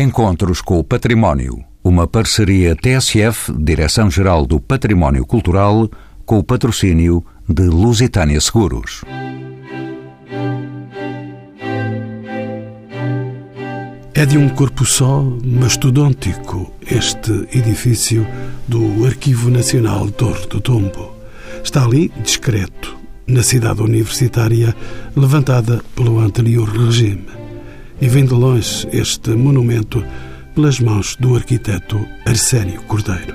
Encontros com o Património. Uma parceria TSF, Direção-Geral do Património Cultural, com o patrocínio de Lusitânia Seguros. É de um corpo só, mastodôntico, este edifício do Arquivo Nacional Torre do Tombo. Está ali, discreto, na cidade universitária, levantada pelo anterior regime. E vem de longe este monumento pelas mãos do arquiteto Arsénio Cordeiro.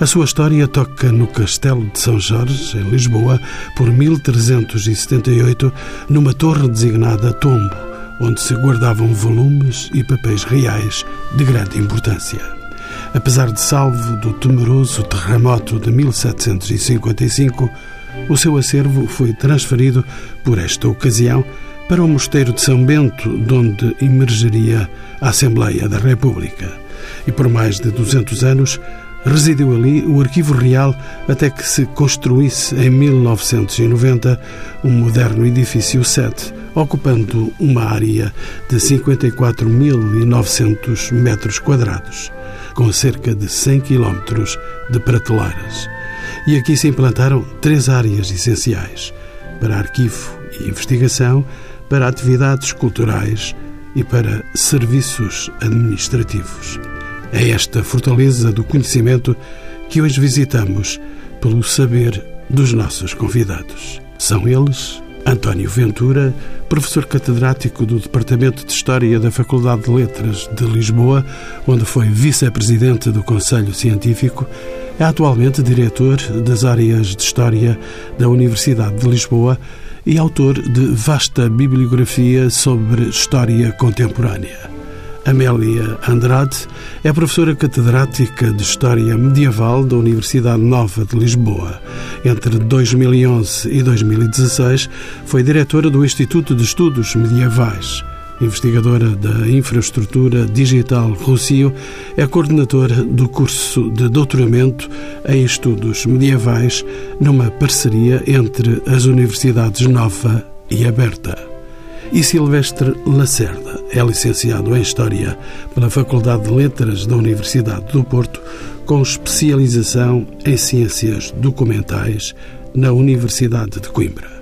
A sua história toca no Castelo de São Jorge, em Lisboa, por 1378, numa torre designada Tombo, onde se guardavam volumes e papéis reais de grande importância. Apesar de salvo do temeroso terremoto de 1755, o seu acervo foi transferido, por esta ocasião, para o Mosteiro de São Bento, de onde emergeria a Assembleia da República. E por mais de 200 anos residiu ali o Arquivo Real até que se construísse em 1990 um moderno edifício 7, ocupando uma área de 54.900 metros quadrados, com cerca de 100 quilómetros de prateleiras. E aqui se implantaram três áreas essenciais: para arquivo e investigação, para atividades culturais e para serviços administrativos. É esta fortaleza do conhecimento que hoje visitamos pelo saber dos nossos convidados. São eles António Ventura, professor catedrático do Departamento de História da Faculdade de Letras de Lisboa, onde foi vice-presidente do Conselho Científico, é atualmente diretor das áreas de História da Universidade de Lisboa e autor de vasta bibliografia sobre história contemporânea. Amélia Andrade é professora catedrática de História Medieval da Universidade Nova de Lisboa. Entre 2011 e 2016 foi diretora do Instituto de Estudos Medievais investigadora da infraestrutura digital Rocio, é coordenadora do curso de doutoramento em estudos medievais numa parceria entre as universidades Nova e Aberta. E Silvestre Lacerda é licenciado em História pela Faculdade de Letras da Universidade do Porto, com especialização em Ciências Documentais na Universidade de Coimbra.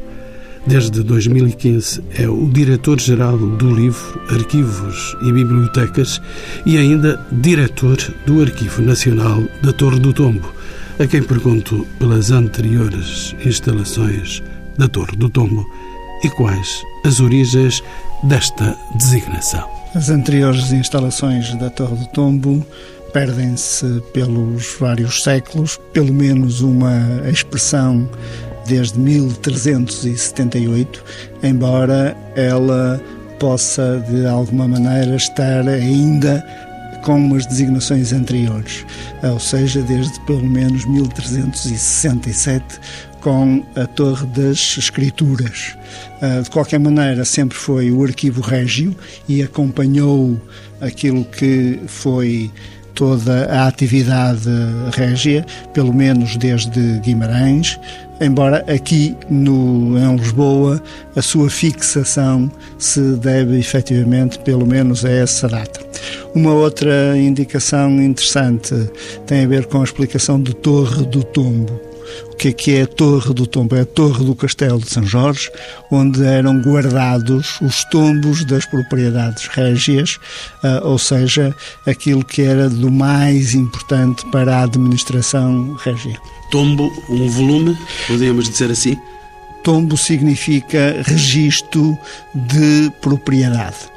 Desde 2015 é o diretor-geral do Livro, Arquivos e Bibliotecas e ainda diretor do Arquivo Nacional da Torre do Tombo, a quem pergunto pelas anteriores instalações da Torre do Tombo e quais as origens desta designação. As anteriores instalações da Torre do Tombo perdem-se pelos vários séculos, pelo menos uma expressão desde 1378, embora ela possa de alguma maneira estar ainda com umas designações anteriores, ou seja, desde pelo menos 1367, com a Torre das Escrituras. Ah, de qualquer maneira, sempre foi o Arquivo Régio e acompanhou aquilo que foi toda a atividade régia, pelo menos desde Guimarães, embora aqui no, em Lisboa a sua fixação se deve efetivamente pelo menos a essa data. Uma outra indicação interessante tem a ver com a explicação de Torre do Tombo o que é que é a Torre do Tombo? É a Torre do Castelo de São Jorge, onde eram guardados os tombos das propriedades régias, uh, ou seja, aquilo que era do mais importante para a administração régia. Tombo, um volume, podemos dizer assim? Tombo significa registro de propriedade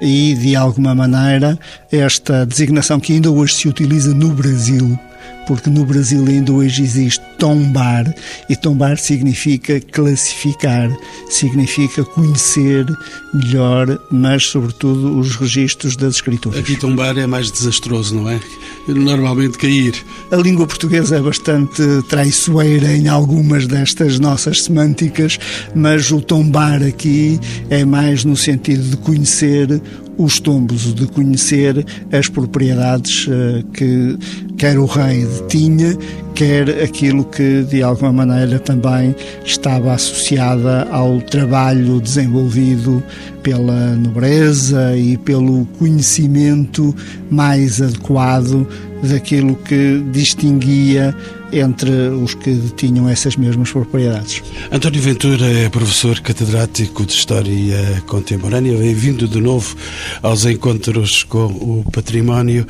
e, de alguma maneira, esta designação que ainda hoje se utiliza no Brasil porque no Brasil ainda hoje existe tombar, e tombar significa classificar, significa conhecer melhor, mas sobretudo os registros das escrituras. Aqui tombar é mais desastroso, não é? Normalmente cair. A língua portuguesa é bastante traiçoeira em algumas destas nossas semânticas, mas o tombar aqui é mais no sentido de conhecer os tombos, de conhecer as propriedades eh, que quer o rei tinha, quer aquilo que de alguma maneira também estava associada ao trabalho desenvolvido pela nobreza e pelo conhecimento mais adequado daquilo que distinguia entre os que tinham essas mesmas propriedades. António Ventura é professor catedrático de História Contemporânea, bem-vindo de novo aos encontros com o património.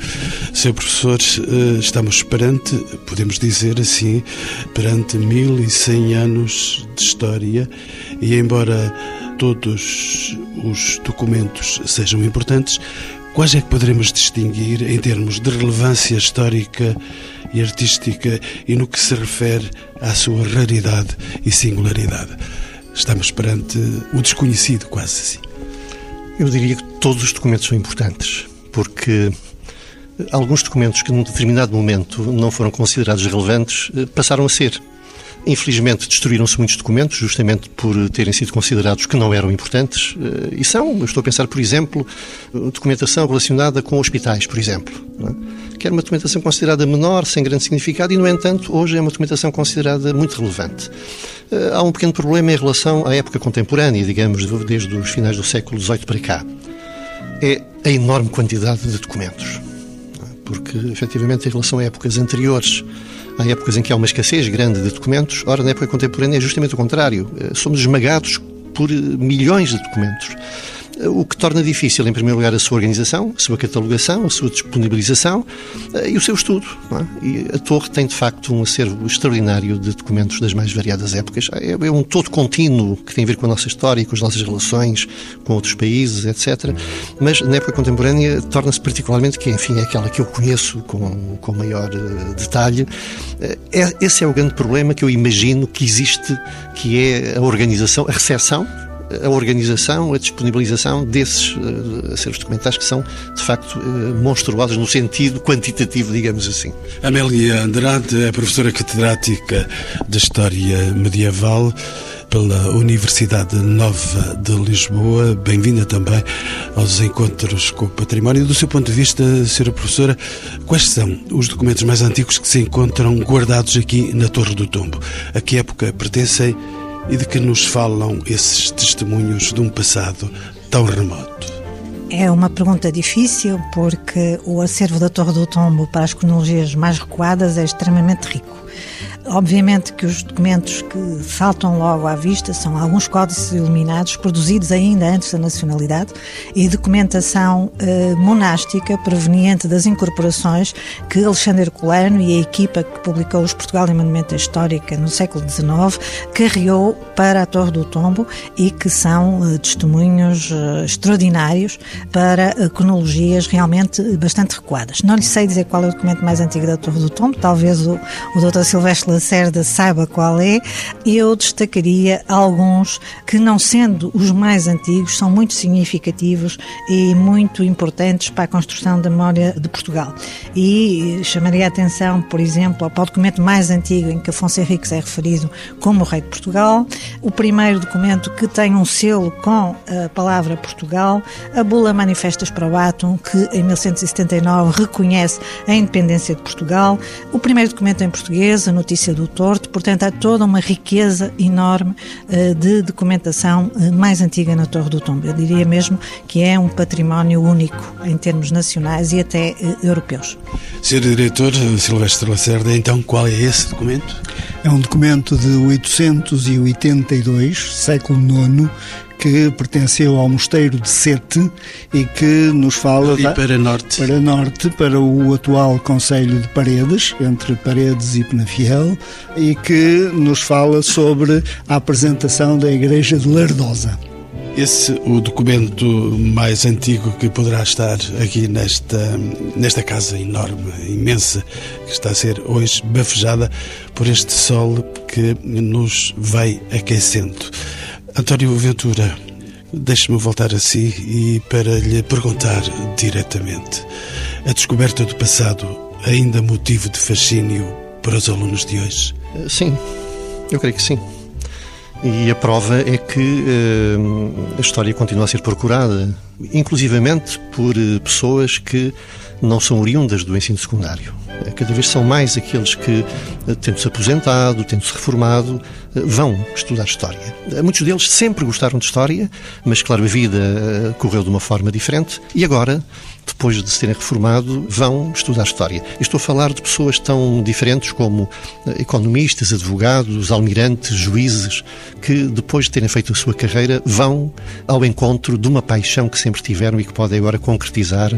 Seu professor, eh, estamos perante, podemos dizer assim, perante 1100 anos de história e embora todos os documentos sejam importantes, quais é que poderemos distinguir em termos de relevância histórica e artística e no que se refere à sua raridade e singularidade. Estamos perante o desconhecido, quase assim. Eu diria que todos os documentos são importantes, porque alguns documentos que num determinado momento não foram considerados relevantes eh, passaram a ser. Infelizmente, destruíram-se muitos documentos, justamente por terem sido considerados que não eram importantes. Eh, e são, eu estou a pensar, por exemplo, documentação relacionada com hospitais, por exemplo. É? Que era uma documentação considerada menor, sem grande significado, e, no entanto, hoje é uma documentação considerada muito relevante. Eh, há um pequeno problema em relação à época contemporânea, digamos, desde os finais do século XVIII para cá. É a enorme quantidade de documentos. É? Porque, efetivamente, em relação a épocas anteriores, Há épocas em que há uma escassez grande de documentos, ora, na época contemporânea é justamente o contrário. Eh, somos esmagados por eh, milhões de documentos o que torna difícil, em primeiro lugar, a sua organização, a sua catalogação, a sua disponibilização eh, e o seu estudo. É? E a Torre tem, de facto, um acervo extraordinário de documentos das mais variadas épocas. É, é um todo contínuo que tem a ver com a nossa história, com as nossas relações com outros países, etc. Mas, na época contemporânea, torna-se particularmente, que enfim é aquela que eu conheço com, com maior uh, detalhe, uh, é, esse é o grande problema que eu imagino que existe, que é a organização, a recepção a organização, a disponibilização desses uh, acervos documentais que são, de facto, uh, monstruosos no sentido quantitativo, digamos assim. Amélia Andrade é professora catedrática de História Medieval pela Universidade Nova de Lisboa. Bem-vinda também aos encontros com o património. Do seu ponto de vista, Sra. Professora, quais são os documentos mais antigos que se encontram guardados aqui na Torre do Tombo? A que época pertencem e de que nos falam esses testemunhos de um passado tão remoto? É uma pergunta difícil porque o acervo da Torre do Tombo para as cronologias mais recuadas é extremamente rico. Obviamente que os documentos que saltam logo à vista são alguns códices iluminados produzidos ainda antes da nacionalidade e documentação eh, monástica proveniente das incorporações que Alexandre Colano e a equipa que publicou os Portugal e Monumento Histórica no século XIX carreou para a Torre do Tombo e que são eh, testemunhos eh, extraordinários para eh, cronologias realmente bastante recuadas. Não lhe sei dizer qual é o documento mais antigo da Torre do Tombo, talvez o, o Dr. Silvestre Lacerda saiba qual é, eu destacaria alguns que, não sendo os mais antigos, são muito significativos e muito importantes para a construção da memória de Portugal. E chamaria a atenção, por exemplo, para o documento mais antigo em que Afonso Henriques é referido como rei de Portugal, o primeiro documento que tem um selo com a palavra Portugal, a Bula Manifestas para o Átomo, que em 1179 reconhece a independência de Portugal, o primeiro documento em português, a notícia do Torto, portanto há toda uma riqueza enorme uh, de documentação uh, mais antiga na Torre do Tombo. Eu diria mesmo que é um património único em termos nacionais e até uh, europeus. Sr. Diretor Silvestre Lacerda, então qual é esse documento? É um documento de 882, século IX, que pertenceu ao mosteiro de Sete e que nos fala Ali para norte para norte para o atual Conselho de Paredes entre Paredes e Penafiel e que nos fala sobre a apresentação da Igreja de Lardosa. Esse o documento mais antigo que poderá estar aqui nesta nesta casa enorme, imensa, que está a ser hoje bafejada por este sol que nos vai aquecendo. António Ventura, deixe-me voltar a si e para lhe perguntar diretamente: a descoberta do passado ainda motivo de fascínio para os alunos de hoje? Sim, eu creio que sim. E a prova é que uh, a história continua a ser procurada inclusivamente por eh, pessoas que não são oriundas do ensino secundário. Eh, cada vez são mais aqueles que, eh, tendo-se aposentado, tendo-se reformado, vão estudar História. Muitos deles sempre gostaram de História, mas, claro, a vida correu de uma forma diferente e agora depois de se terem reformado, vão estudar História. estou a falar de pessoas tão diferentes como economistas, advogados, almirantes, juízes, que depois de terem feito a sua carreira, vão ao encontro de uma paixão que sempre tiveram e que podem agora concretizar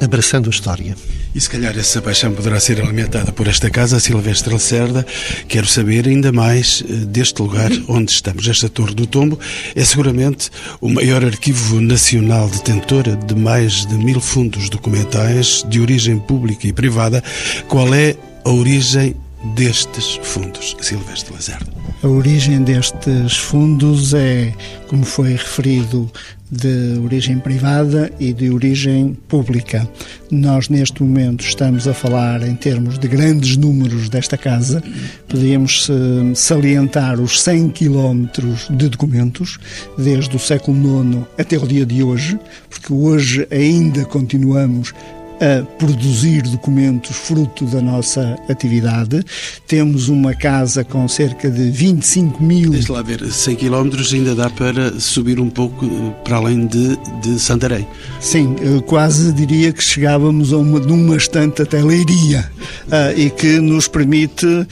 abraçando a história. E se calhar essa paixão poderá ser alimentada por esta casa, Silvestre Lacerda. Quero saber ainda mais eh, deste lugar onde estamos. Esta Torre do Tombo é seguramente o maior arquivo nacional detentor de mais de mil fundos documentais de origem pública e privada. Qual é a origem destes fundos, Silvestre Lacerda? A origem destes fundos é, como foi referido, de origem privada e de origem pública. Nós, neste momento, estamos a falar em termos de grandes números desta casa. Podíamos eh, salientar os 100 quilómetros de documentos, desde o século IX até o dia de hoje, porque hoje ainda continuamos a produzir documentos fruto da nossa atividade. Temos uma casa com cerca de 25 mil. Deixa lá ver, 100 km ainda dá para subir um pouco eh, para além de, de Santarém. Sim, quase diria que chegávamos a uma, numa estante até Leiria uh, e que nos permite uh,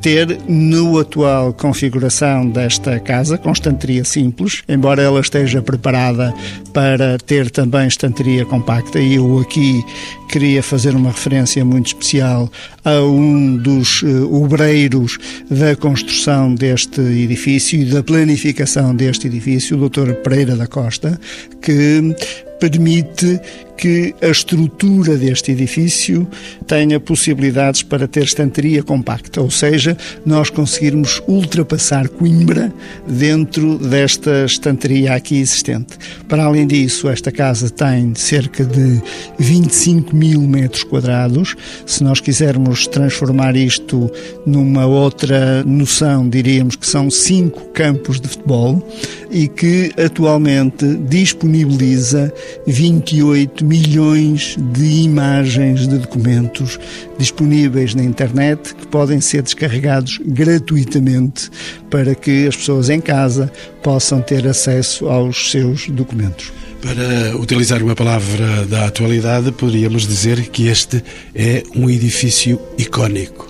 ter, no atual configuração desta casa, com estanteria simples, embora ela esteja preparada para ter também estanteria compacta, e eu aqui queria fazer uma referência muito especial a um dos uh, obreiros da construção deste edifício e da planificação deste edifício, o Dr. Pereira da Costa, que permite que a estrutura deste edifício tenha possibilidades para ter estanteria compacta, ou seja, nós conseguirmos ultrapassar Coimbra dentro desta estanteria aqui existente. Para além disso, esta casa tem cerca de 25 mil metros quadrados. Se nós quisermos transformar isto numa outra noção, diríamos que são cinco campos de futebol e que atualmente disponibiliza 28 milhões de imagens de documentos disponíveis na internet que podem ser descarregados gratuitamente para que as pessoas em casa possam ter acesso aos seus documentos. Para utilizar uma palavra da atualidade, poderíamos dizer que este é um edifício icónico.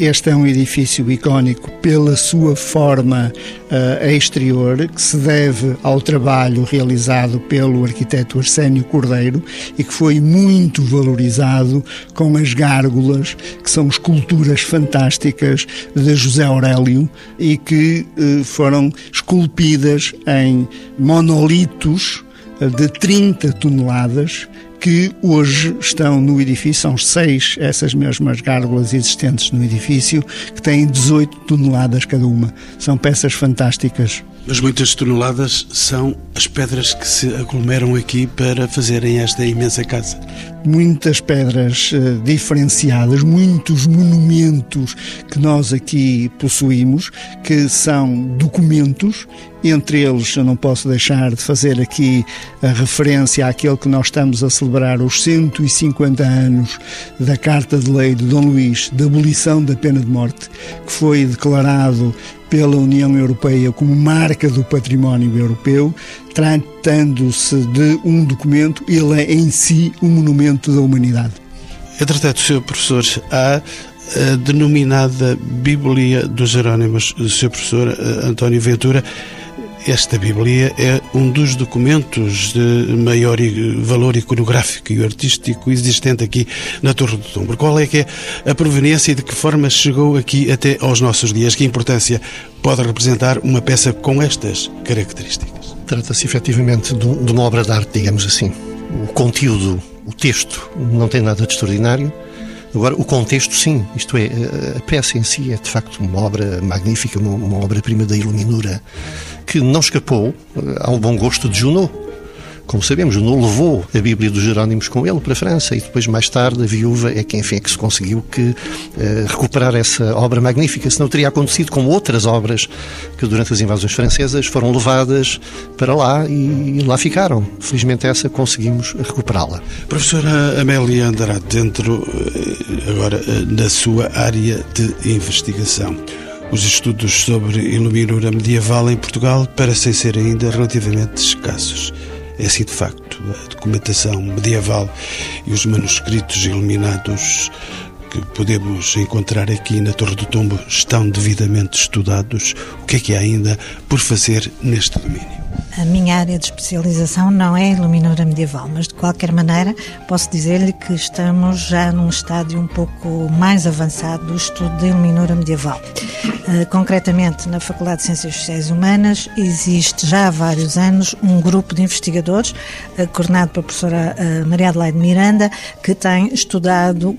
Este é um edifício icónico pela sua forma uh, exterior, que se deve ao trabalho realizado pelo arquiteto Arsénio Cordeiro e que foi muito valorizado com as gárgulas, que são esculturas fantásticas de José Aurélio e que uh, foram esculpidas em monolitos eh, de 30 toneladas que hoje estão no edifício, são seis essas mesmas gárgulas existentes no edifício, que têm 18 toneladas cada uma. São peças fantásticas. Mas muitas toneladas são as pedras que se aglomeram aqui para fazerem esta imensa casa. Muitas pedras uh, diferenciadas, muitos monumentos que nós aqui possuímos, que são documentos entre eles, eu não posso deixar de fazer aqui a referência àquele que nós estamos a celebrar os 150 anos da Carta de Lei de Dom Luís de abolição da pena de morte, que foi declarado pela União Europeia como marca do património europeu, tratando-se de um documento, ele é em si um monumento da humanidade. Entretanto, Sr. Professor, há a denominada Bíblia dos Jerónimos, Sr. Professor eh, António Ventura, esta Bíblia é um dos documentos de maior valor iconográfico e artístico existente aqui na Torre do Tombo. Qual é que é a proveniência e de que forma chegou aqui até aos nossos dias? Que importância pode representar uma peça com estas características? Trata-se efetivamente de uma obra de arte, digamos assim. O conteúdo, o texto, não tem nada de extraordinário. Agora, o contexto, sim, isto é, a peça em si é de facto uma obra magnífica, uma, uma obra-prima da iluminura que não escapou eh, ao bom gosto de Junot como sabemos, não levou a Bíblia dos Jerónimos com ele para a França e depois, mais tarde, a viúva é quem, enfim, é que se conseguiu que, uh, recuperar essa obra magnífica. Senão teria acontecido com outras obras que, durante as invasões francesas, foram levadas para lá e lá ficaram. Felizmente, essa conseguimos recuperá-la. Professora Amélia Andrade, dentro, eh, agora, na sua área de investigação. Os estudos sobre iluminura medieval em Portugal parecem ser ainda relativamente escassos. É assim de facto. A documentação medieval e os manuscritos iluminados que podemos encontrar aqui na Torre do Tombo estão devidamente estudados. O que é que há ainda por fazer neste domínio? A minha área de especialização não é iluminadora medieval, mas de qualquer maneira posso dizer-lhe que estamos já num estádio um pouco mais avançado do estudo da iluminadora medieval. Uh, concretamente, na Faculdade de Ciências Sociais e Humanas, existe já há vários anos um grupo de investigadores, uh, coordenado pela professora uh, Maria Adelaide Miranda, que tem estudado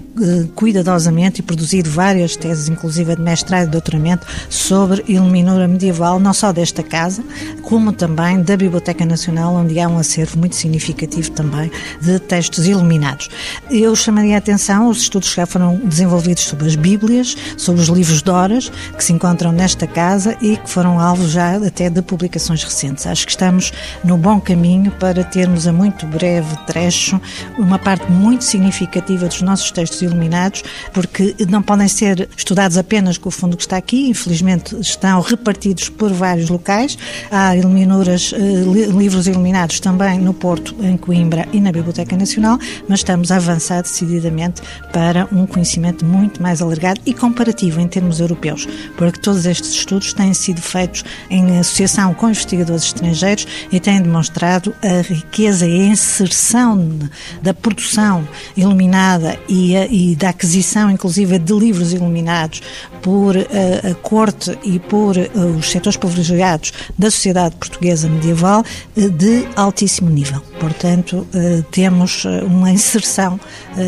cuidadosamente e produzido várias teses, inclusive de mestrado e doutoramento, sobre iluminadora medieval, não só desta casa, como também da Biblioteca Nacional, onde há um acervo muito significativo também de textos iluminados. Eu chamaria a atenção, os estudos já foram desenvolvidos sobre as Bíblias, sobre os livros de horas, que se encontram nesta casa e que foram alvo já até de publicações recentes. Acho que estamos no bom caminho para termos a muito breve trecho uma parte muito significativa dos nossos textos iluminados, porque não podem ser estudados apenas com o fundo que está aqui, infelizmente estão repartidos por vários locais. Há iluminadoras uh, livros iluminados também no Porto, em Coimbra e na Biblioteca Nacional, mas estamos a avançar decididamente para um conhecimento muito mais alargado e comparativo em termos europeus, porque todos estes estudos têm sido feitos em associação com investigadores estrangeiros e têm demonstrado a riqueza e a inserção da produção iluminada e, a, e da aquisição, inclusive, de livros iluminados por a, eh, a corte e por uh, os setores privilegiados da sociedade portuguesa medieval uh, de altíssimo nível. Portanto, uh, temos uma inserção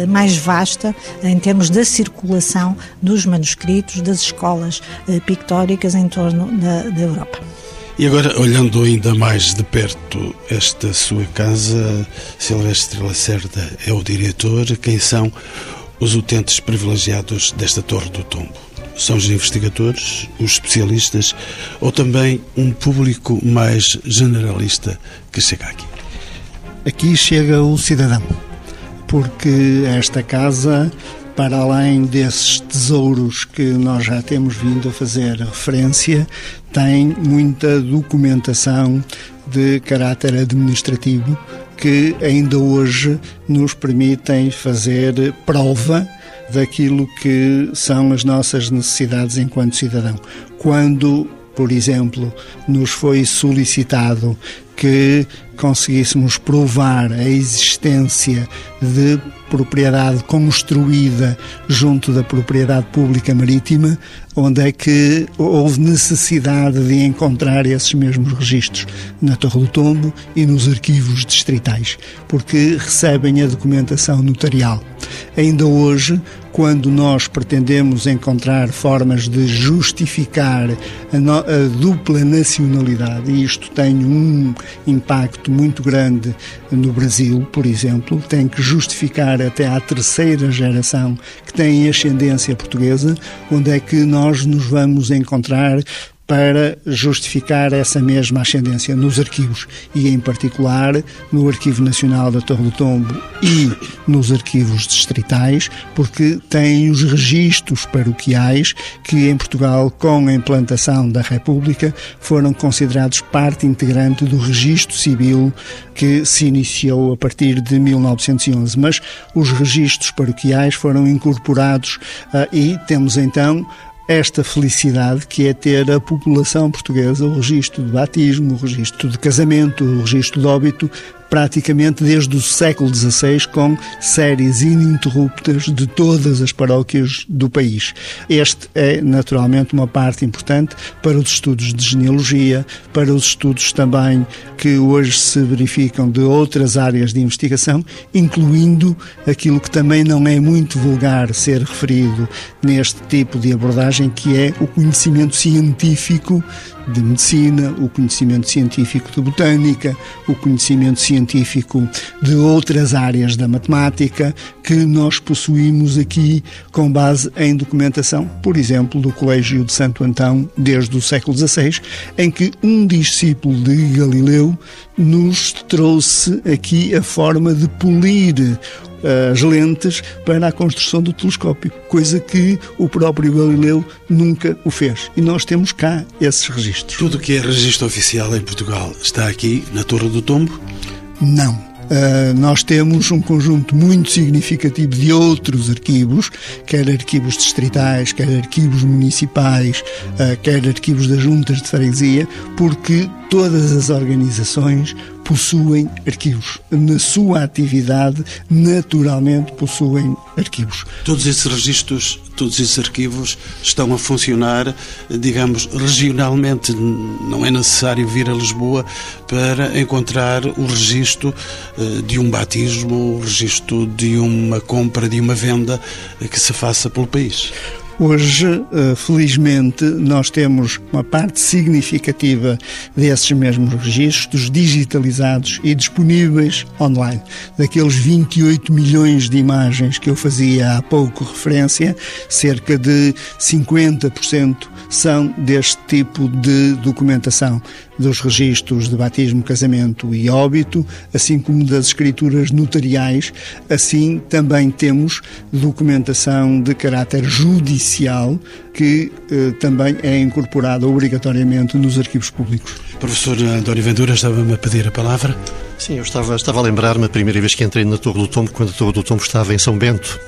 mais vasta em termos da circulação dos manuscritos das escolas pictóricas em torno da, da Europa. E agora, olhando ainda mais de perto esta sua casa, Silvestre Lacerda é o diretor. Quem são os utentes privilegiados desta Torre do Tombo? São os investigadores, os especialistas ou também um público mais generalista que chega aqui? Aqui chega o cidadão, porque esta casa, para além desses tesouros que nós já temos vindo a fazer referência, tem muita documentação de caráter administrativo que ainda hoje nos permitem fazer prova daquilo que são as nossas necessidades enquanto cidadão. Quando, por exemplo, nos foi solicitado que conseguíssemos provar a existência de propriedade construída junto da propriedade pública marítima, onde é que houve necessidade de encontrar esses mesmos registros na Torre do Tombo e nos arquivos distritais, porque recebem a documentação notarial. Ainda hoje, quando nós pretendemos encontrar formas de justificar a, no, a dupla nacionalidade, e isto tem um impacto muito grande no Brasil, por exemplo, tem que justificar até à terceira geração que tem ascendência portuguesa, onde é que nós nos vamos encontrar para justificar essa mesma ascendência nos arquivos e, em particular, no Arquivo Nacional da Torre do Tombo e nos arquivos distritais, porque têm os registros paroquiais que, em Portugal, com a implantação da República, foram considerados parte integrante do registro civil que se iniciou a partir de 1911. Mas os registros paroquiais foram incorporados uh, e temos então esta felicidade que é ter a população portuguesa o registro de batismo, o registro de casamento, o registro de óbito praticamente desde o século XVI, com séries ininterruptas de todas as paróquias do país. Este é, naturalmente, uma parte importante para os estudos de genealogia, para os estudos também que hoje se verificam de outras áreas de investigação, incluindo aquilo que também não é muito vulgar ser referido neste tipo de abordagem, que é o conhecimento científico de medicina, o conhecimento científico de botânica, o conhecimento científico de outras áreas da matemática que nós possuímos aqui com base em documentação, por exemplo, do Colégio de Santo Antão desde o século XVI, em que um discípulo de Galileu nos trouxe aqui a forma de polir as lentes para a construção do telescópio, coisa que o próprio Galileu nunca o fez. E nós temos cá esses registros. Tudo que é registro oficial em Portugal está aqui na Torre do Tombo? Não. Uh, nós temos um conjunto muito significativo de outros arquivos, quer arquivos distritais, quer arquivos municipais, uh, quer arquivos das juntas de freguesia, porque todas as organizações possuem arquivos. Na sua atividade, naturalmente, possuem arquivos. Todos esses registros, todos esses arquivos estão a funcionar, digamos, regionalmente. Não é necessário vir a Lisboa para encontrar o registro eh, de um batismo, o registro de uma compra, de uma venda que se faça pelo país. Hoje, eh, felizmente, nós temos uma parte significativa desses mesmos registros digitalizados e disponíveis online. Daqueles 28 milhões de imagens que eu fazia há pouco referência, cerca de 50% são deste tipo de documentação dos registros de batismo, casamento e óbito, assim como das escrituras notariais. Assim, também temos documentação de caráter judicial que eh, também é incorporada obrigatoriamente nos arquivos públicos. Professor António Ventura, estava-me a pedir a palavra. Sim, eu estava, estava a lembrar-me a primeira vez que entrei na Torre do Tombo, quando a Torre do Tombo estava em São Bento.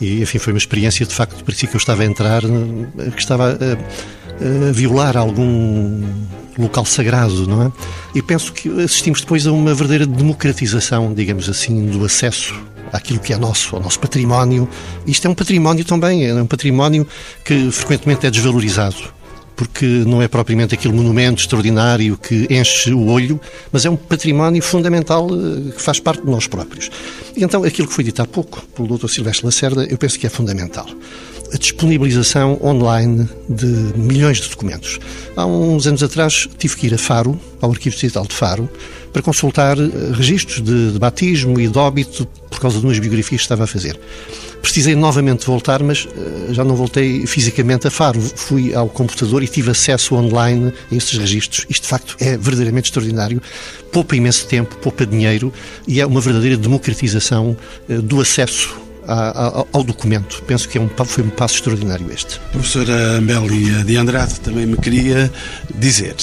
E, enfim, foi uma experiência, de facto, parecia que eu estava a entrar, eh, que estava a, a violar algum local sagrado, não é? E penso que assistimos depois a uma verdadeira democratização, digamos assim, do acesso àquilo que é nosso, ao nosso património. Isto é um património também, é um património que frequentemente é desvalorizado porque não é propriamente aquele monumento extraordinário que enche o olho, mas é um património fundamental eh, que faz parte de nós próprios. Então, aquilo que foi dito há pouco pelo Dr. Silvestre Lacerda, eu penso que é fundamental a disponibilização online de milhões de documentos. Há uns anos atrás tive que ir a Faro, ao Arquivo Digital de Faro, para consultar eh, registros de, de batismo e de óbito por causa de umas biografias que estava a fazer. Precisei novamente voltar, mas uh, já não voltei fisicamente a Faro. Fui ao computador e tive acesso online a esses registros. Isto, de facto, é verdadeiramente extraordinário. Poupa imenso tempo, poupa dinheiro e é uma verdadeira democratização uh, do acesso ao documento. Penso que é um, foi um passo extraordinário este. Professora Amélia de Andrade também me queria dizer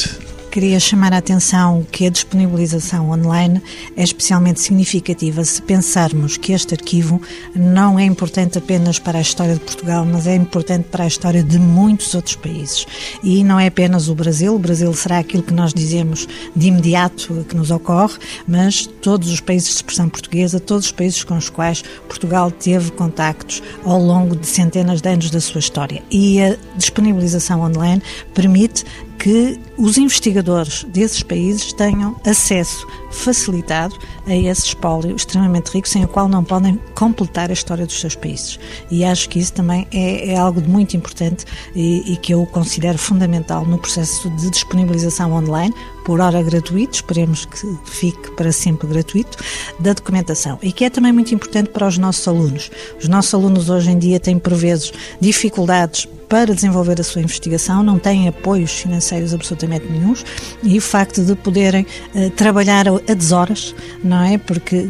queria chamar a atenção que a disponibilização online é especialmente significativa se pensarmos que este arquivo não é importante apenas para a história de Portugal, mas é importante para a história de muitos outros países. E não é apenas o Brasil, o Brasil será aquilo que nós dizemos de imediato que nos ocorre, mas todos os países de expressão portuguesa, todos os países com os quais Portugal teve contactos ao longo de centenas de anos da sua história. E a disponibilização online permite que os investigadores desses países tenham acesso facilitado a esse espólio extremamente rico, sem o qual não podem completar a história dos seus países. E acho que isso também é, é algo muito importante e, e, que eu considero fundamental no processo de disponibilização online, por hora gratuito, esperemos que fique para sempre gratuito, da documentação. E que é também muito importante para os nossos alunos. Os nossos alunos hoje em dia têm, por vezes, dificuldades para desenvolver a sua investigação, não têm apoios financeiros absolutamente nenhums e o facto de poderem uh, trabalhar a deshoras, não é? Porque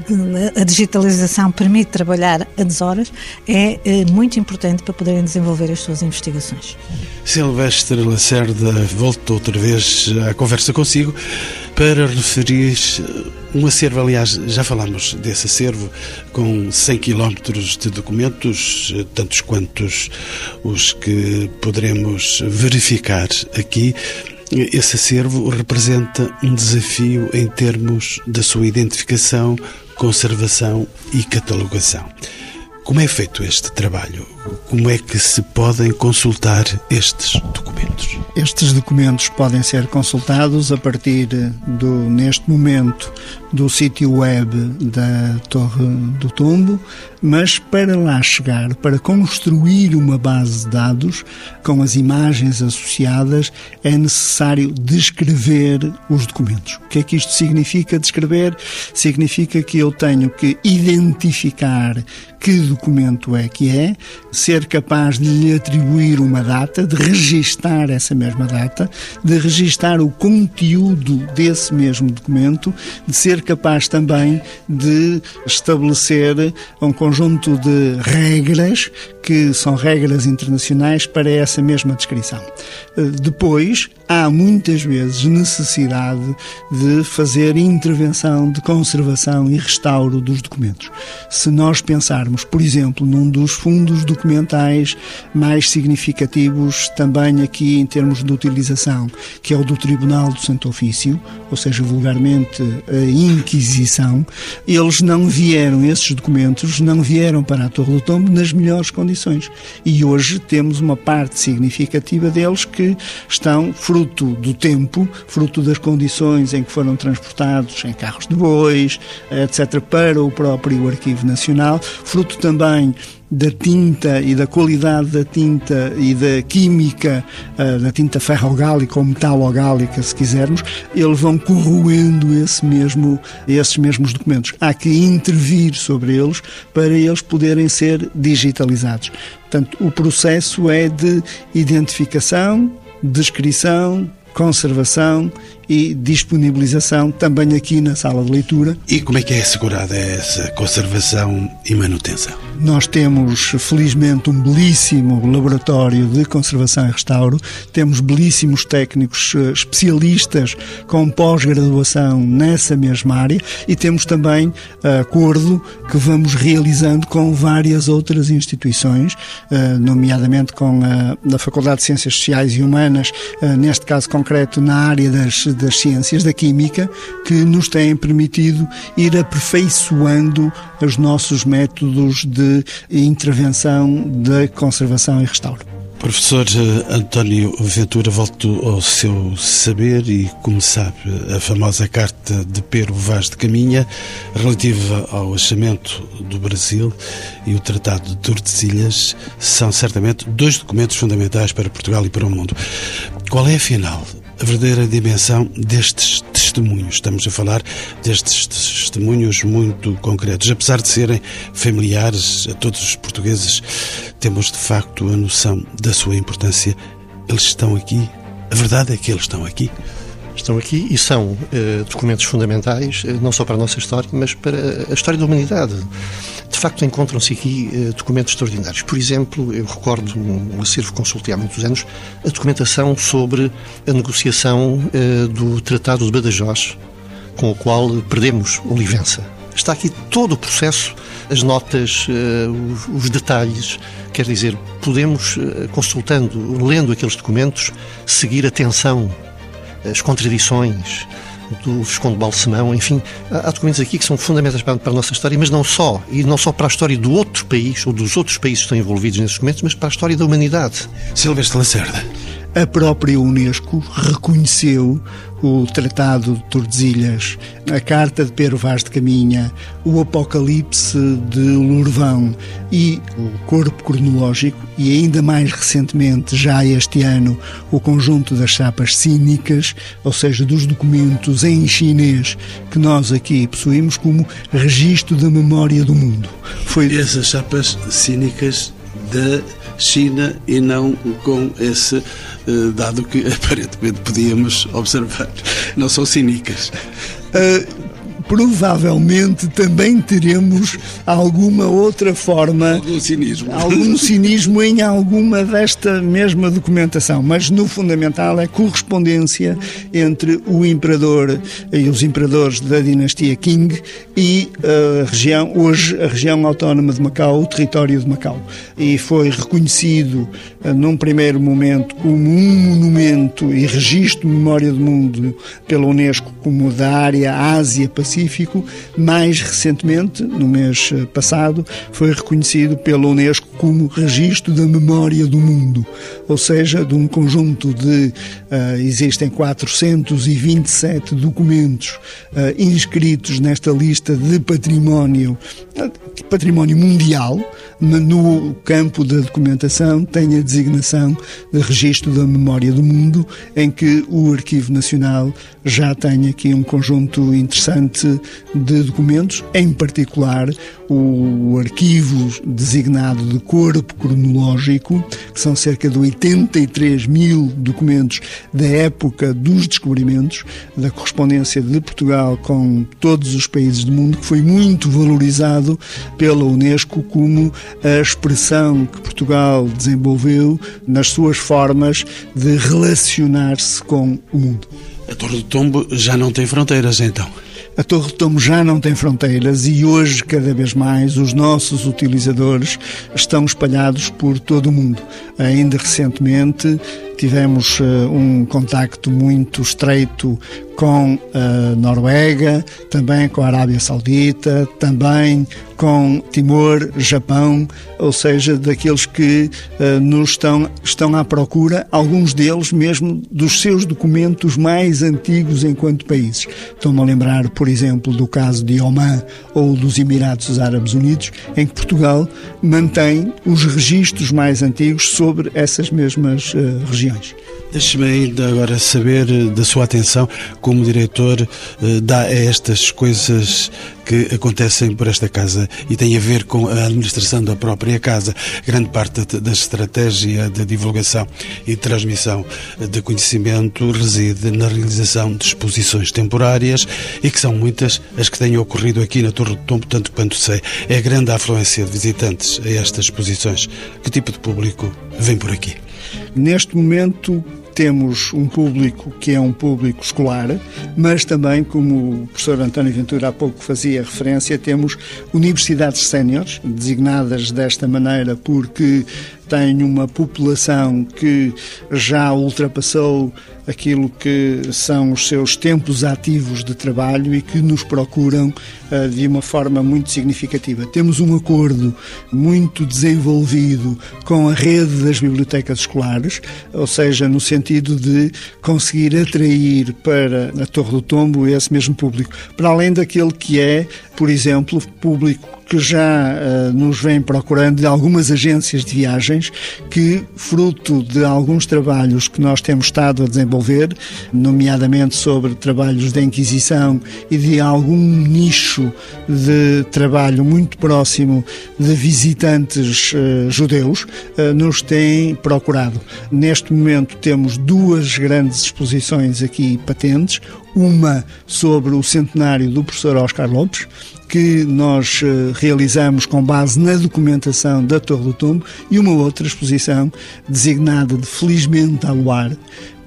a digitalização permite trabalhar a deshoras, é uh, muito importante para poderem desenvolver as suas investigações. Silvestre Lacerda, volto outra vez à conversa consigo para referir um acervo, aliás, já falámos desse acervo, com 100 km de documentos, tantos quantos os que poderemos verificar aqui. Esse acervo representa um desafio em termos da sua identificação, conservação e catalogação. Como é feito este trabalho? Como é que se podem consultar estes documentos? Estes documentos podem ser consultados a partir do, neste momento, do sítio web da Torre do Tombo, mas para lá chegar, para construir uma base de dados com as imagens associadas, é necessário descrever os documentos. O que é que isto significa descrever? Significa que eu tenho que identificar que documento é que é, ser capaz de lhe atribuir uma data, de registar essa mesma data, de registar o conteúdo desse mesmo documento, de ser capaz também de estabelecer um conjunto de regras que são regras internacionais para essa mesma descrição. Eh, depois, há muitas vezes necessidade de fazer intervenção de conservação e restauro dos documentos. Se nós pensarmos, por exemplo, num dos fundos documentais mais significativos também aqui em termos de utilização, que é o do Tribunal do Santo Ofício, ou seja, vulgarmente a Inquisição, eles não vieram, esses documentos não vieram para a Torre do Tombo nas melhores condições. E hoje temos uma parte significativa deles que estão fruto do tempo, fruto das condições em que foram transportados em carros de bois, etc., para o próprio Arquivo Nacional, fruto também da tinta e da qualidade da tinta e da química da tinta ferrogálica ou metalogálica, se quisermos, eles vão corroendo esse mesmo, esses mesmos documentos. Há que intervir sobre eles para eles poderem ser digitalizados. Portanto, o processo é de identificação, descrição, conservação e disponibilização também aqui na sala de leitura. E como é que é assegurada essa conservação e manutenção? Nós temos, felizmente, um belíssimo laboratório de conservação e restauro, temos belíssimos técnicos eh, especialistas com pós-graduação nessa mesma área e temos também eh, acordo que vamos realizando com várias outras instituições, eh, nomeadamente com a, a Faculdade de Ciências Sociais e Humanas, neste caso concreto na área das das ciências, da química, que nos têm permitido ir aperfeiçoando os nossos métodos de intervenção, de conservação e restauro. Professor eh, António Ventura, volto ao seu saber e, como sabe, a famosa carta de Pero Vaz de Caminha, relativa ao achamento do Brasil e o Tratado de Tordesilhas, são certamente dois documentos fundamentais para Portugal e para o mundo. Qual é, afinal, a verdadeira dimensão destes testemunhos. Estamos a falar destes testemunhos muito concretos. Apesar de serem familiares a todos os portugueses, temos de facto a noção da sua importância. Eles estão aqui. A verdade é que eles estão aqui estão aqui e são uh, documentos fundamentais, uh, não só para a nossa história, mas para a história da humanidade de facto encontram-se aqui uh, documentos extraordinários. Por exemplo, eu recordo um, acervo que consultei há muitos anos, a documentação sobre a negociação do Tratado de Badajoz, com o qual perdemos Olivença. Está aqui todo o processo, as notas, os, os, detalhes. Quer dizer, podemos, consultando, lendo aqueles documentos, seguir a as contradições, do Visconde Balsemão, enfim, há documentos aqui que são fundamentais para, a nossa história, mas não só, e não só para a história do outro país, ou dos outros países que estão envolvidos nesses documentos, mas para a história da humanidade. Silvestre Lacerda. A própria Unesco reconheceu o Tratado de Tordesilhas, a Carta de Pero Vaz de Caminha, o Apocalipse de Lourvão e o Corpo Cronológico, e ainda mais recentemente, já este ano, o conjunto das chapas cínicas, ou seja, dos documentos em chinês que nós aqui possuímos como registro da memória do mundo. Foi... Essas chapas cínicas da China e não com esse uh, dado que aparentemente podíamos observar. Não são cínicas. Uh, provavelmente também teremos alguma outra forma. Algum cinismo. Algum cinismo em alguma desta mesma documentação. Mas no fundamental é correspondência entre o imperador e os imperadores da dinastia Qing e a região, hoje a região autónoma de Macau, o território de Macau. E foi reconhecido eh, num primeiro momento como um monumento e registro de memória do mundo pela Unesco como da área Ásia-Pacífico específico. Mais recentemente, no mês eh, passado, foi reconhecido pela Unesco como Registro da Memória do Mundo, ou seja, de um conjunto de. Uh, existem 427 documentos uh, inscritos nesta lista de património, património mundial, no campo da documentação, tem a designação de Registro da Memória do Mundo, em que o Arquivo Nacional já tem aqui um conjunto interessante de documentos, em particular o arquivo designado de corpo cronológico, que são cerca de 83 mil documentos da época dos descobrimentos, da correspondência de Portugal com todos os países do mundo, que foi muito valorizado pela Unesco como a expressão que Portugal desenvolveu nas suas formas de relacionar-se com o mundo. A Torre do Tombo já não tem fronteiras, então. A Torre do Tombo já não tem fronteiras e hoje, cada vez mais, os nossos utilizadores estão espalhados por todo o mundo. Ainda recentemente tivemos uh, um contacto muito estreito com a Noruega, também com a Arábia Saudita, também com Timor, Japão, ou seja, daqueles que uh, nos estão, estão à procura, alguns deles mesmo dos seus documentos mais antigos enquanto países. Estou-me a lembrar, por exemplo, do caso de Oman ou dos Emirados Árabes Unidos, em que Portugal mantém os registros mais antigos sobre essas mesmas uh, regiões. Deixe-me ainda agora saber eh, da sua atenção como diretor eh, dá a estas coisas que acontecem por esta casa e tem a ver com a administração da própria casa. Grande parte da estratégia de divulgação e transmissão de conhecimento reside na realização de exposições temporárias e que são muitas as que têm ocorrido aqui na Torre do Tombo, tanto quanto sei. É grande a afluência de visitantes a estas exposições. Que tipo de público vem por aqui? Neste momento temos um público que é um público escolar, mas também, como o professor António Ventura há pouco fazia referência, temos universidades séniores, designadas desta maneira porque têm uma população que já ultrapassou aquilo que são os seus tempos ativos de trabalho e que nos procuram uh, de uma forma muito significativa. Temos um acordo muito desenvolvido com a rede das bibliotecas escolares, ou seja, no sentido de conseguir atrair para a Torre do Tombo esse mesmo público, para além daquele que é, por exemplo, público que já uh, nos vem procurando de algumas agências de viagens que, fruto de alguns trabalhos que nós temos estado a desenvolver, nomeadamente sobre trabalhos de Inquisição e de algum nicho de trabalho muito próximo de visitantes uh, judeus, uh, nos têm procurado. Neste momento temos duas grandes exposições aqui patentes, uma sobre o centenário do professor Oscar Lopes, que nós eh, realizamos com base na documentação da Torre do Tombo, e uma outra exposição designada de Felizmente ao Luar,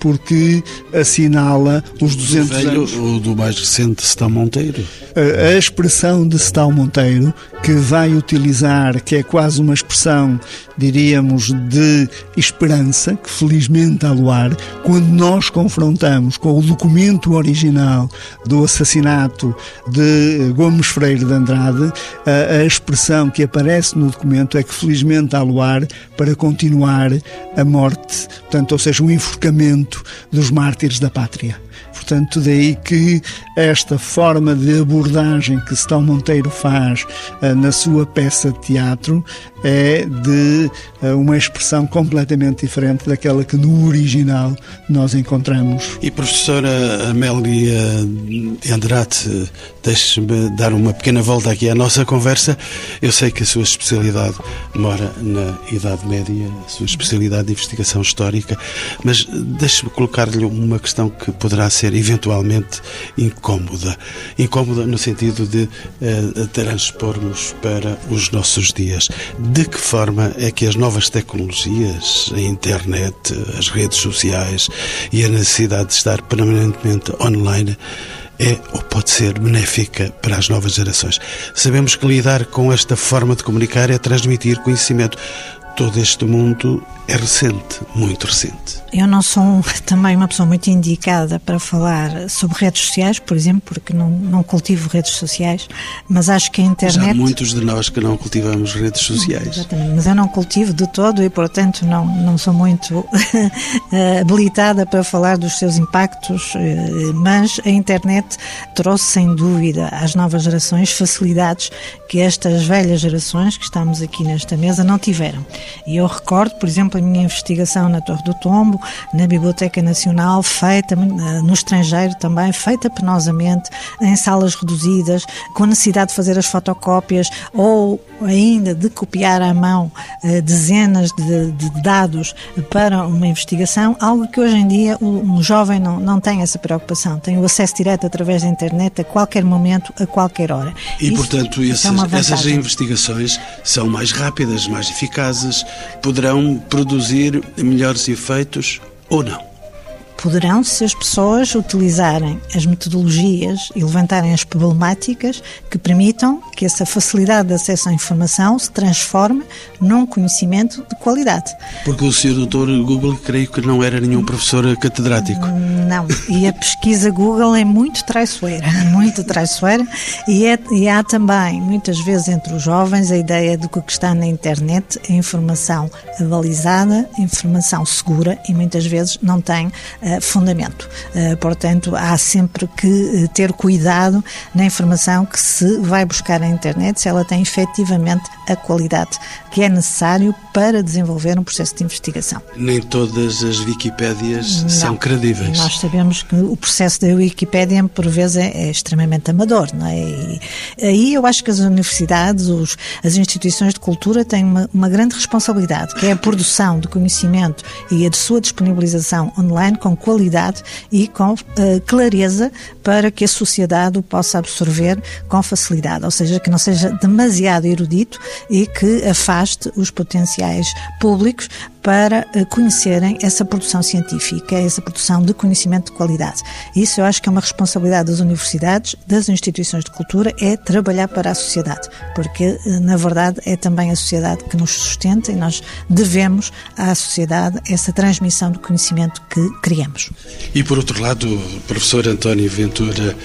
porque assinala os 200 do velho, anos. ou do mais recente Sestão Monteiro? A, a expressão de Sestão Monteiro, que vai utilizar, que é quase uma expressão, diríamos, de esperança, que felizmente há luar, quando nós confrontamos com o documento original do assassinato de Gomes Freire de Andrade, a, a expressão que aparece no documento é que felizmente há luar para continuar a morte, portanto, ou seja, um enforcamento dos mártires da pátria. Portanto, daí que esta forma de abordagem que Stal Monteiro faz uh, na sua peça de teatro é de uh, uma expressão completamente diferente daquela que no original nós encontramos. E professora Amélia de Andrade, deixe-me dar uma pequena volta aqui à nossa conversa. Eu sei que a sua especialidade mora na Idade Média, a sua especialidade de investigação histórica, mas deixe-me colocar-lhe uma questão que poderá ser eventualmente incómoda. Incómoda no sentido de uh, transpormos para os nossos dias. De que forma é que as novas tecnologias, a internet, as redes sociais e a necessidade de estar permanentemente online é ou pode ser benéfica para as novas gerações. Sabemos que lidar com esta forma de comunicar é transmitir conhecimento. Todo este mundo é recente, muito recente. Eu não sou também uma pessoa muito indicada para falar sobre redes sociais, por exemplo, porque não, não cultivo redes sociais, mas acho que a internet. Há muitos de nós que não cultivamos redes sociais. Exatamente, mas eu não cultivo de todo e, portanto, não, não sou muito habilitada para falar dos seus impactos, eh, mas a internet trouxe, sem dúvida, às novas gerações facilidades que estas velhas gerações que estamos aqui nesta mesa não tiveram. E eu recordo, por exemplo, a minha investigação na Torre do Tombo, na Biblioteca Nacional, feita eh, no estrangeiro também, feita penosamente, em salas reduzidas, com a necessidade de fazer as fotocópias ou ainda de copiar à mão eh, dezenas de, de dados para uma investigação, algo que hoje em dia um jovem não, não tem essa preocupação, tem o acesso direto através da internet a qualquer momento, a qualquer hora. E, portanto, esses, é essas investigações são mais rápidas, mais eficazes, poderão produzir melhores efeitos ou não? Poderão, se as pessoas utilizarem as metodologias e levantarem as problemáticas que permitam que essa facilidade de acesso à informação se transforme num conhecimento de qualidade. Porque o Sr. Doutor Google, creio que não era nenhum professor catedrático. Não, e a pesquisa Google é muito traiçoeira, muito traiçoeira, e, é, e há também, muitas vezes, entre os jovens, a ideia de que o que está na internet é informação avalizada, informação segura, e muitas vezes não tem eh, fundamento. Uh, portanto, há sempre que eh, ter cuidado na informação que se vai buscar na internet, se ela tem efetivamente a qualidade que é necessário para desenvolver um processo de investigação. Nem todas as Wikipédias Não. são credíveis. Nós sabemos que o processo da Wikipédia, por vezes, é, é extremamente amador. Não é? E aí eu acho que as universidades, os, as instituições de cultura têm uma, uma grande responsabilidade, que é a produção de conhecimento e a de sua disponibilização online com qualidade e com uh, clareza para que a sociedade o possa absorver com facilidade, ou seja, que não seja demasiado erudito e que afaste os potenciais públicos para eh, conhecerem essa produção científica, essa produção de conhecimento de qualidade. Isso eu acho que é uma responsabilidade das universidades, das instituições de cultura, é trabalhar para a sociedade, porque eh, na verdade é também a sociedade que nos sustenta e nós devemos à sociedade essa transmissão de conhecimento que criamos. E por outro lado, professor António Ventura,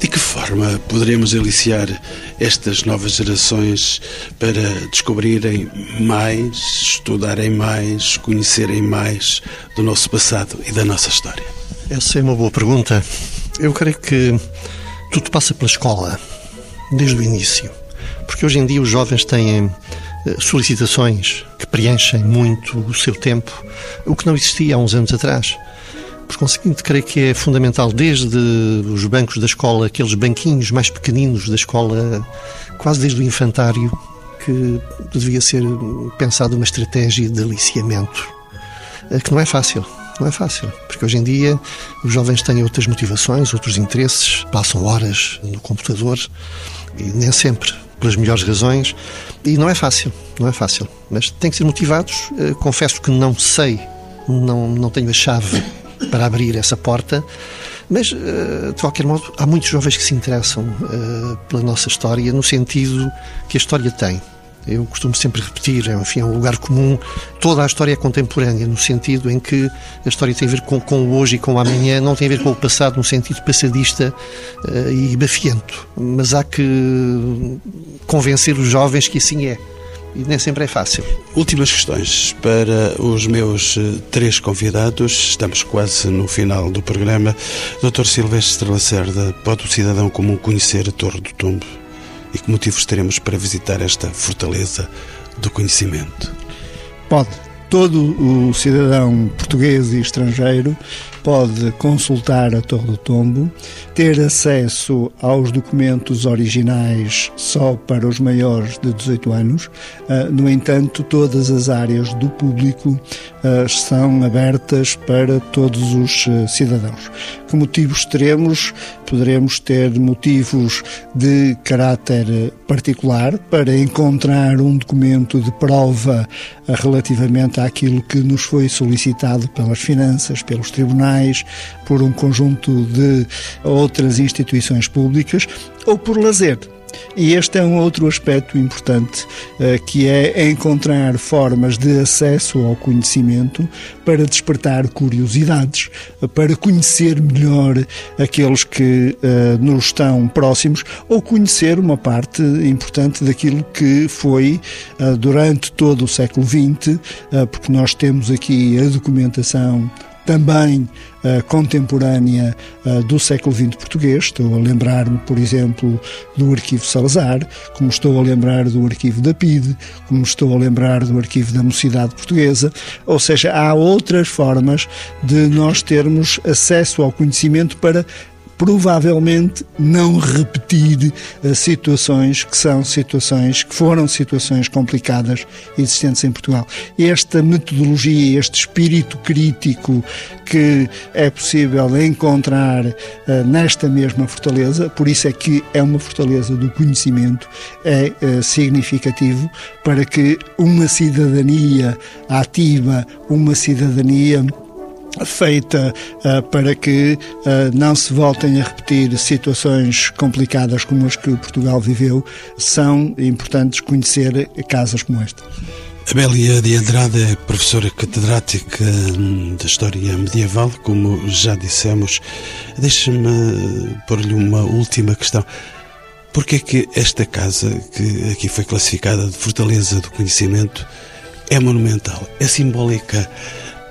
de que forma poderemos aliciar estas novas gerações para descobrirem mais, estudarem mais, conhecerem mais do nosso passado e da nossa história? Essa é uma boa pergunta. Eu creio que tudo passa pela escola, desde o início. Porque hoje em dia os jovens têm eh, solicitações que preenchem muito o seu tempo, o que não existia há uns anos atrás. Por conseguinte, creio que é fundamental, desde os bancos da escola, aqueles banquinhos mais pequeninos da escola, quase desde o infantário, que devia ser pensada uma estratégia de aliciamento, eh, que não é fácil. Não é fácil, porque hoje em dia os jovens têm outras motivações, outros interesses, passam horas no computador e nem sempre pelas melhores razões e não é fácil, não é fácil, mas têm que ser motivados. Eh, confesso que não sei, não, não tenho a chave para abrir essa porta, mas, eh, de qualquer modo, há muitos jovens que se interessam pela nossa história no sentido que a história tem. Eu costumo sempre repetir, é, enfim, é um lugar comum. Toda a história é contemporânea, no sentido em que a história tem a ver com, com o hoje e com o amanhã, não tem a ver com o passado no sentido passadista uh, e bafiento. Mas há que convencer os jovens que assim é. E nem sempre é fácil. Últimas questões para os meus eh, três convidados. Estamos quase no final do programa. Dr. Silvestre Lacerda, pode o cidadão comum conhecer a Torre do Tombo? E que motivos teremos para visitar esta fortaleza do conhecimento? Pode. Todo o cidadão português e estrangeiro pode consultar a Torre do Tombo, ter acesso aos documentos originais só para os maiores de 18 anos. Ah, no entanto, todas as áreas do público são abertas para todos os ah, cidadãos. Que motivos teremos? Poderemos ter motivos de caráter particular para encontrar um documento de prova relativamente àquilo que nos foi solicitado pelas finanças, pelos tribunais por um conjunto de outras instituições públicas ou por lazer E este é um outro aspecto importante, eh, que é encontrar formas de acesso ao conhecimento para despertar curiosidades, para conhecer melhor aqueles que uh, nos estão próximos ou conhecer uma parte importante daquilo que foi uh, durante todo o século XX, porque nós temos aqui a documentação também uh, contemporânea uh, do século XX português. Estou a lembrar-me, por exemplo, do Arquivo Salazar, como estou a lembrar do Arquivo da PIDE, como estou a lembrar do Arquivo da Mocidade Portuguesa. Ou seja, há outras formas de nós termos acesso ao conhecimento para provavelmente não repetir uh, situações que são situações, que foram situações complicadas existentes em Portugal. Esta metodologia, este espírito crítico que é possível encontrar uh, nesta mesma fortaleza, por isso é que é uma fortaleza do conhecimento, é uh, significativo para que uma cidadania ativa, uma cidadania feita uh, para que uh, não se voltem a repetir situações complicadas como as que Portugal viveu, são importantes conhecer casos como este. Abélia de Andrade é professora catedrática hum, da História Medieval, como já dissemos. Deixe-me pôr-lhe uma última questão. Por que é que esta casa, que aqui foi classificada de Fortaleza do Conhecimento, é monumental, é simbólica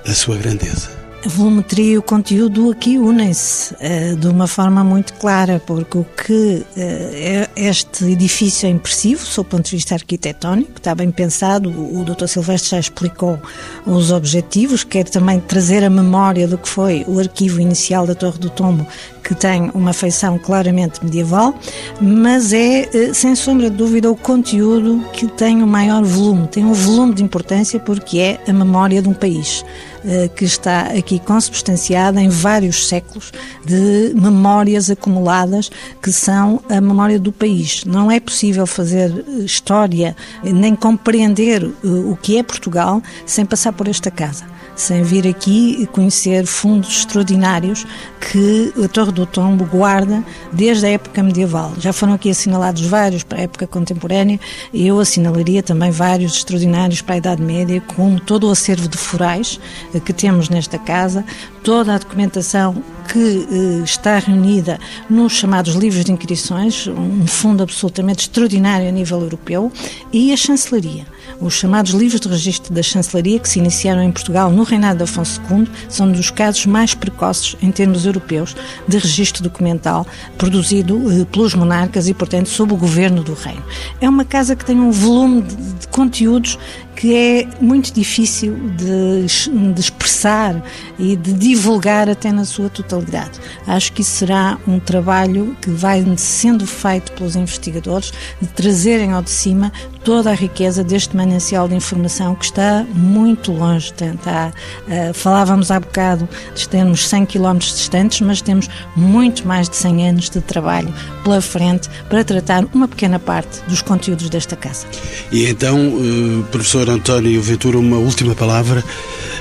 a sua grandeza? A volumetria e o conteúdo aqui unem-se uh, de uma forma muito clara, porque o que uh, este edifício é impressivo, sob o ponto de vista arquitetónico, está bem pensado, o, o Dr. Silvestre já explicou os objetivos, quer também trazer a memória do que foi o arquivo inicial da Torre do Tombo, que tem uma feição claramente medieval, mas é, uh, sem sombra de dúvida, o conteúdo que tem o maior volume, tem um volume de importância porque é a memória de um país. Eh, que está aqui consubstanciada em vários séculos de memórias acumuladas que são a memória do país. Não é possível fazer história nem compreender eh, o que é Portugal sem passar por esta casa sem vir aqui conhecer fundos extraordinários que a Torre do Tombo guarda desde a época medieval. Já foram aqui assinalados vários para a época contemporânea e eu assinalaria também vários extraordinários para a Idade Média, como todo o acervo de forais eh, que temos nesta casa, toda a documentação que eh, está reunida nos chamados livros de inscrições, um fundo absolutamente extraordinário a nível europeu, e a chancelaria. Os chamados livros de registro da chancelaria, que se iniciaram em Portugal no reinado de Afonso II, são dos casos mais precoces em termos europeus de registro documental produzido eh, pelos monarcas e, portanto, sob o governo do reino. É uma casa que tem um volume de, de conteúdos que é muito difícil de, de, expressar e de divulgar até na sua totalidade. Acho que isso será um trabalho que vai sendo feito pelos investigadores de trazerem ao de cima toda a riqueza deste manancial de informação que está muito longe tentar. Uh, falávamos há bocado de termos 100 km distantes, mas temos muito mais de 100 anos de trabalho pela frente para tratar uma pequena parte dos conteúdos desta casa. E então, uh, professor António Ventura, uma última palavra.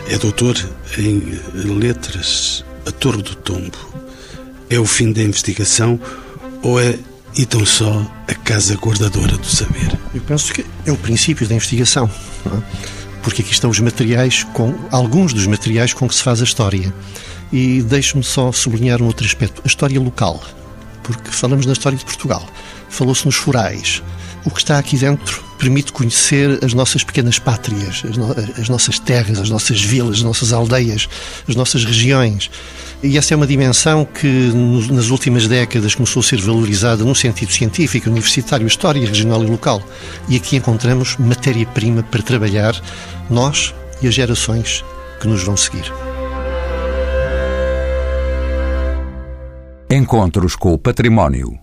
É doutor em letras. A Torre do Tombo é o fim da investigação ou é e tão só a casa guardadora do saber? Eu penso que é o princípio da investigação, é? porque aqui estão os materiais, com alguns dos materiais com que se faz a história. E deixe-me só sublinhar um outro aspecto: a história local, porque falamos da história de Portugal, falou-se nos forais. O que está aqui dentro permite conhecer as nossas pequenas pátrias, as, no as nossas terras, as nossas vilas, as nossas aldeias, as nossas regiões. E essa é uma dimensão que nas últimas décadas começou a ser valorizada no sentido científico, universitário, história regional e local. E aqui encontramos matéria-prima para trabalhar nós e as gerações que nos vão seguir. Encontros com o Património.